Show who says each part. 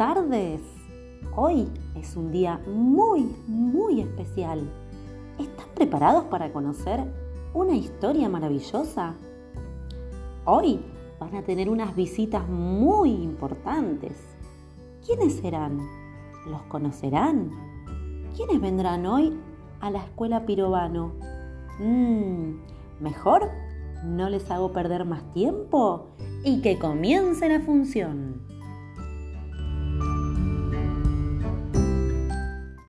Speaker 1: tardes. Hoy es un día muy, muy especial. ¿Están preparados para conocer una historia maravillosa? Hoy van a tener unas visitas muy importantes. ¿Quiénes serán? ¿Los conocerán? ¿Quiénes vendrán hoy a la escuela Pirovano? Mmm, mejor no les hago perder más tiempo y que comience la función.